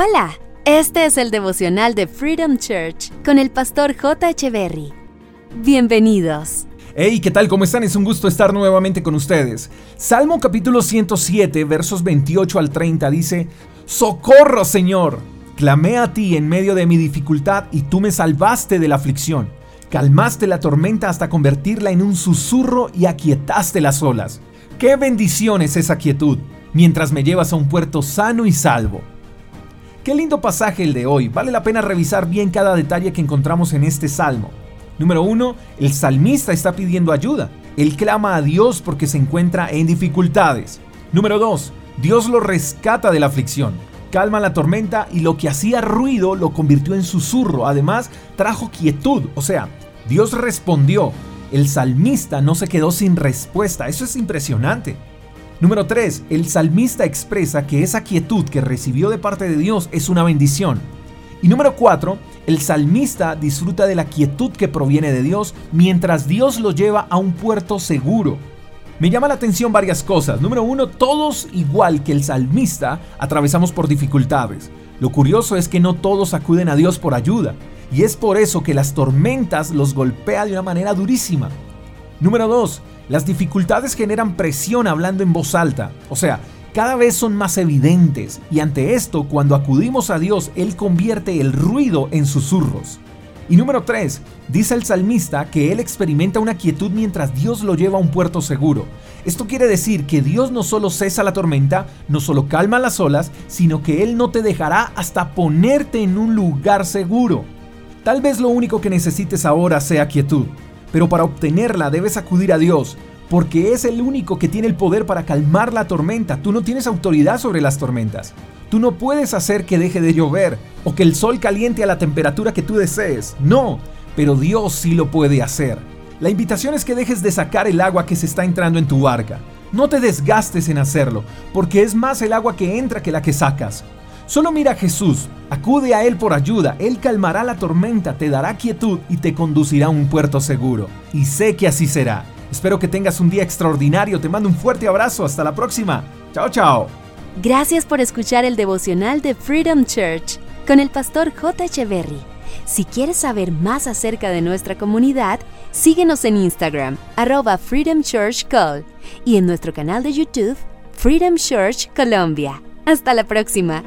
Hola, este es el devocional de Freedom Church con el pastor J. Echeverry. Bienvenidos. Hey, ¿qué tal? ¿Cómo están? Es un gusto estar nuevamente con ustedes. Salmo capítulo 107, versos 28 al 30 dice, Socorro, Señor. Clamé a ti en medio de mi dificultad y tú me salvaste de la aflicción. Calmaste la tormenta hasta convertirla en un susurro y aquietaste las olas. ¡Qué bendición es esa quietud! Mientras me llevas a un puerto sano y salvo. Qué lindo pasaje el de hoy. Vale la pena revisar bien cada detalle que encontramos en este salmo. Número 1. El salmista está pidiendo ayuda. Él clama a Dios porque se encuentra en dificultades. Número 2. Dios lo rescata de la aflicción. Calma la tormenta y lo que hacía ruido lo convirtió en susurro. Además, trajo quietud. O sea, Dios respondió. El salmista no se quedó sin respuesta. Eso es impresionante. Número 3. El salmista expresa que esa quietud que recibió de parte de Dios es una bendición. Y número 4. El salmista disfruta de la quietud que proviene de Dios mientras Dios lo lleva a un puerto seguro. Me llama la atención varias cosas. Número 1. Todos, igual que el salmista, atravesamos por dificultades. Lo curioso es que no todos acuden a Dios por ayuda. Y es por eso que las tormentas los golpea de una manera durísima. Número 2. Las dificultades generan presión hablando en voz alta, o sea, cada vez son más evidentes y ante esto, cuando acudimos a Dios, Él convierte el ruido en susurros. Y número 3, dice el salmista que él experimenta una quietud mientras Dios lo lleva a un puerto seguro. Esto quiere decir que Dios no solo cesa la tormenta, no solo calma las olas, sino que Él no te dejará hasta ponerte en un lugar seguro. Tal vez lo único que necesites ahora sea quietud pero para obtenerla debes acudir a Dios, porque es el único que tiene el poder para calmar la tormenta. Tú no tienes autoridad sobre las tormentas. Tú no puedes hacer que deje de llover o que el sol caliente a la temperatura que tú desees. No, pero Dios sí lo puede hacer. La invitación es que dejes de sacar el agua que se está entrando en tu barca. No te desgastes en hacerlo, porque es más el agua que entra que la que sacas. Solo mira a Jesús, acude a Él por ayuda, Él calmará la tormenta, te dará quietud y te conducirá a un puerto seguro. Y sé que así será. Espero que tengas un día extraordinario, te mando un fuerte abrazo, hasta la próxima. Chao, chao. Gracias por escuchar el devocional de Freedom Church con el pastor J. Echeverry. Si quieres saber más acerca de nuestra comunidad, síguenos en Instagram, arroba Freedom Church y en nuestro canal de YouTube, Freedom Church Colombia. Hasta la próxima.